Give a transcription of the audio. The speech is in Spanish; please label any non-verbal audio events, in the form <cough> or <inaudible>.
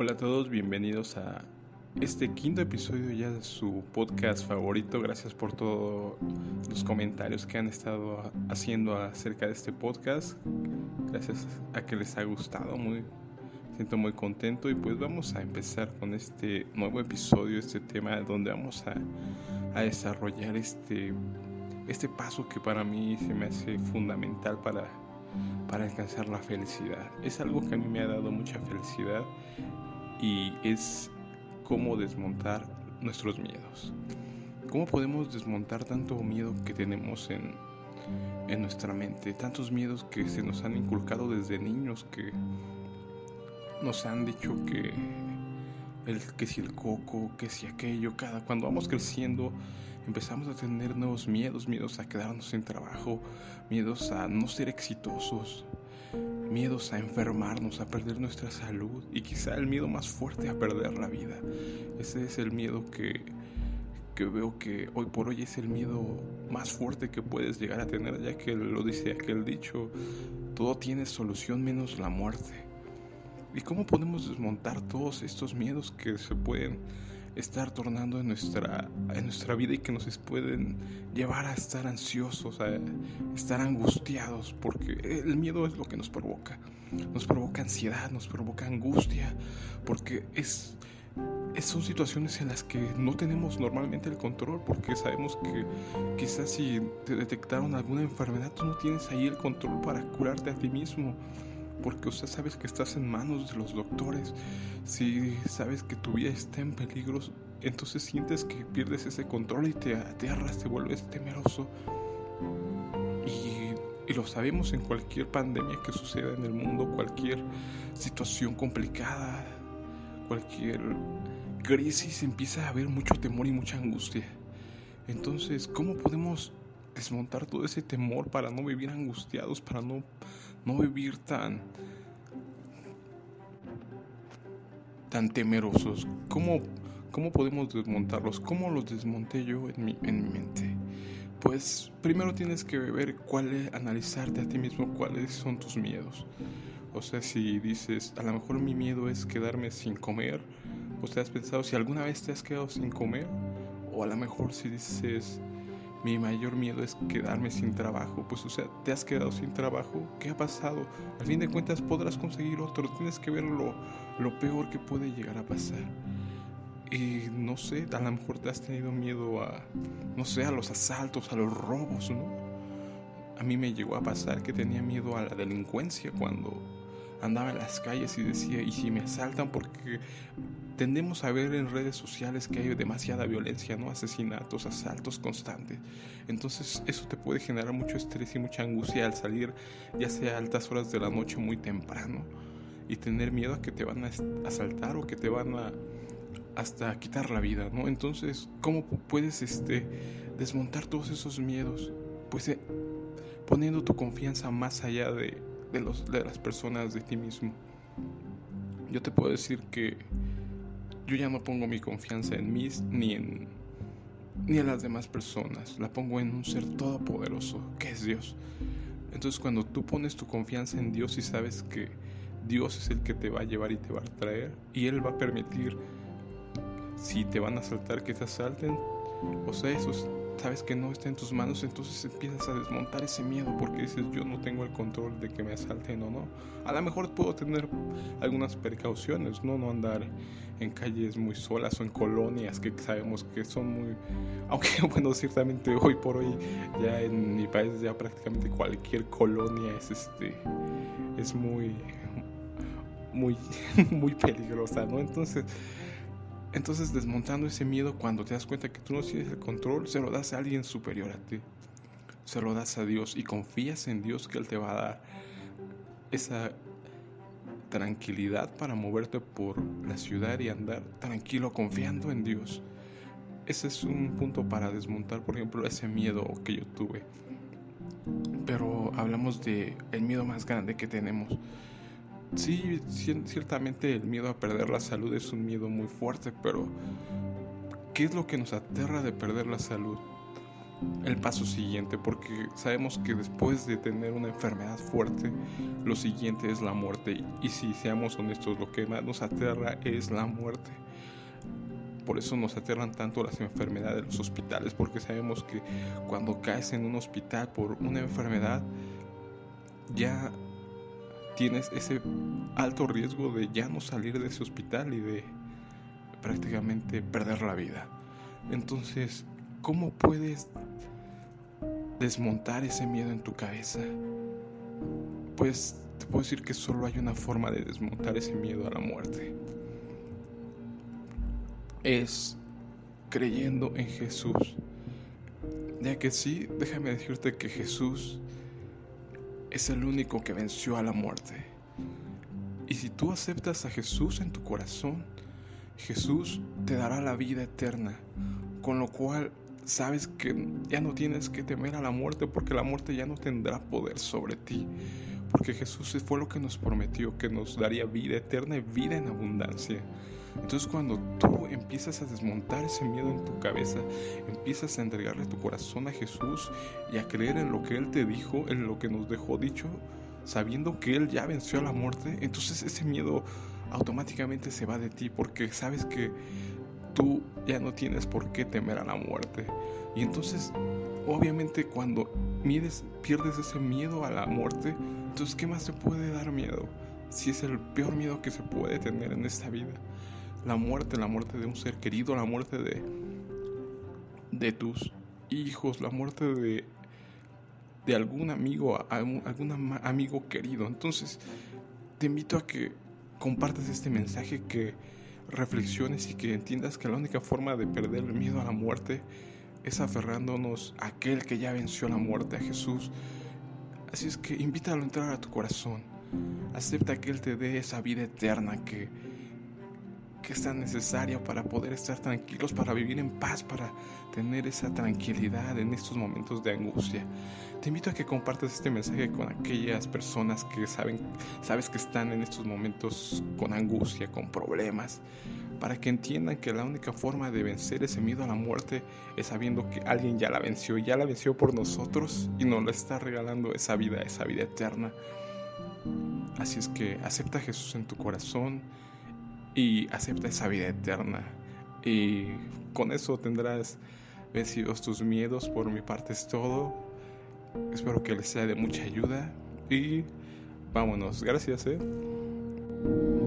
Hola a todos, bienvenidos a este quinto episodio ya de su podcast favorito. Gracias por todos los comentarios que han estado haciendo acerca de este podcast. Gracias a que les ha gustado, muy siento muy contento y pues vamos a empezar con este nuevo episodio, este tema donde vamos a, a desarrollar este este paso que para mí se me hace fundamental para para alcanzar la felicidad. Es algo que a mí me ha dado mucha felicidad y es cómo desmontar nuestros miedos. ¿Cómo podemos desmontar tanto miedo que tenemos en, en nuestra mente? Tantos miedos que se nos han inculcado desde niños que nos han dicho que el que si el coco, que si aquello, cada cuando vamos creciendo empezamos a tener nuevos miedos, miedos a quedarnos sin trabajo, miedos a no ser exitosos, miedos a enfermarnos, a perder nuestra salud y quizá el miedo más fuerte a perder la vida. Ese es el miedo que, que veo que hoy por hoy es el miedo más fuerte que puedes llegar a tener, ya que lo dice aquel dicho, todo tiene solución menos la muerte. ¿Y cómo podemos desmontar todos estos miedos que se pueden estar tornando en nuestra, en nuestra vida y que nos pueden llevar a estar ansiosos, a estar angustiados, porque el miedo es lo que nos provoca. Nos provoca ansiedad, nos provoca angustia, porque es, son situaciones en las que no tenemos normalmente el control, porque sabemos que quizás si te detectaron alguna enfermedad, tú no tienes ahí el control para curarte a ti mismo porque usted sabes que estás en manos de los doctores, si sabes que tu vida está en peligro, entonces sientes que pierdes ese control y te aterras, te vuelves temeroso. Y, y lo sabemos en cualquier pandemia que suceda en el mundo, cualquier situación complicada, cualquier crisis, empieza a haber mucho temor y mucha angustia. Entonces, ¿cómo podemos desmontar todo ese temor para no vivir angustiados, para no no vivir tan tan temerosos. ¿Cómo, ¿Cómo podemos desmontarlos? ¿Cómo los desmonté yo en mi, en mi mente? Pues primero tienes que ver cuál es, analizarte a ti mismo cuáles son tus miedos. O sea, si dices, a lo mejor mi miedo es quedarme sin comer, o te has pensado si alguna vez te has quedado sin comer, o a lo mejor si dices, mi mayor miedo es quedarme sin trabajo. Pues, o sea, te has quedado sin trabajo. ¿Qué ha pasado? Al fin de cuentas podrás conseguir otro. Tienes que ver lo, lo peor que puede llegar a pasar. Y no sé, a lo mejor te has tenido miedo a, no sé, a los asaltos, a los robos, ¿no? A mí me llegó a pasar que tenía miedo a la delincuencia cuando andaba en las calles y decía, ¿y si me asaltan? Porque tendemos a ver en redes sociales que hay demasiada violencia, ¿no? Asesinatos, asaltos constantes. Entonces eso te puede generar mucho estrés y mucha angustia al salir, ya sea a altas horas de la noche muy temprano, y tener miedo a que te van a asaltar o que te van a hasta quitar la vida, ¿no? Entonces, ¿cómo puedes este, desmontar todos esos miedos? Pues eh, poniendo tu confianza más allá de, de, las personas, de ti mismo. Yo te puedo decir que yo ya no pongo mi confianza en mí ni en, ni en las demás personas, la pongo en un ser todopoderoso, que es Dios. Entonces cuando tú pones tu confianza en Dios y sabes que Dios es el que te va a llevar y te va a traer, y Él va a permitir, si te van a asaltar, que te asalten, o sea, eso sabes que no está en tus manos, entonces empiezas a desmontar ese miedo porque dices yo no tengo el control de que me asalten o no. A lo mejor puedo tener algunas precauciones, no no andar en calles muy solas o en colonias que sabemos que son muy <laughs> aunque bueno, ciertamente hoy por hoy ya en mi país ya prácticamente cualquier colonia es este es muy muy <laughs> muy peligrosa, ¿no? Entonces entonces desmontando ese miedo cuando te das cuenta que tú no tienes el control, se lo das a alguien superior a ti. Se lo das a Dios y confías en Dios que Él te va a dar esa tranquilidad para moverte por la ciudad y andar tranquilo confiando en Dios. Ese es un punto para desmontar, por ejemplo, ese miedo que yo tuve. Pero hablamos de el miedo más grande que tenemos Sí, ciertamente el miedo a perder la salud es un miedo muy fuerte, pero ¿qué es lo que nos aterra de perder la salud? el paso siguiente, porque sabemos que después de tener una enfermedad fuerte, lo siguiente es la muerte. Y si seamos honestos, lo que más nos aterra es la muerte. Por eso nos aterran tanto las enfermedades de los hospitales, porque sabemos que cuando caes en un hospital por una enfermedad, ya tienes ese alto riesgo de ya no salir de ese hospital y de prácticamente perder la vida. Entonces, ¿cómo puedes desmontar ese miedo en tu cabeza? Pues te puedo decir que solo hay una forma de desmontar ese miedo a la muerte. Es creyendo en Jesús. Ya que sí, déjame decirte que Jesús es el único que venció a la muerte. Y si tú aceptas a Jesús en tu corazón, Jesús te dará la vida eterna, con lo cual sabes que ya no tienes que temer a la muerte porque la muerte ya no tendrá poder sobre ti. Porque Jesús fue lo que nos prometió, que nos daría vida eterna y vida en abundancia. Entonces cuando tú empiezas a desmontar ese miedo en tu cabeza, empiezas a entregarle tu corazón a Jesús y a creer en lo que Él te dijo, en lo que nos dejó dicho, sabiendo que Él ya venció a la muerte, entonces ese miedo automáticamente se va de ti porque sabes que tú ya no tienes por qué temer a la muerte. Y entonces, obviamente cuando pierdes ese miedo a la muerte, entonces ¿qué más te puede dar miedo? Si es el peor miedo que se puede tener en esta vida la muerte, la muerte de un ser querido, la muerte de, de tus hijos, la muerte de, de algún amigo, algún amigo querido. Entonces, te invito a que compartas este mensaje, que reflexiones y que entiendas que la única forma de perder el miedo a la muerte es aferrándonos a aquel que ya venció la muerte, a Jesús. Así es que invítalo a entrar a tu corazón. Acepta que Él te dé esa vida eterna que que es tan necesaria para poder estar tranquilos, para vivir en paz, para tener esa tranquilidad en estos momentos de angustia. Te invito a que compartas este mensaje con aquellas personas que saben, sabes que están en estos momentos con angustia, con problemas, para que entiendan que la única forma de vencer ese miedo a la muerte es sabiendo que alguien ya la venció, ya la venció por nosotros y nos la está regalando esa vida, esa vida eterna. Así es que acepta a Jesús en tu corazón y acepta esa vida eterna. Y con eso tendrás vencidos tus miedos. Por mi parte es todo. Espero que les sea de mucha ayuda y vámonos. Gracias. ¿eh?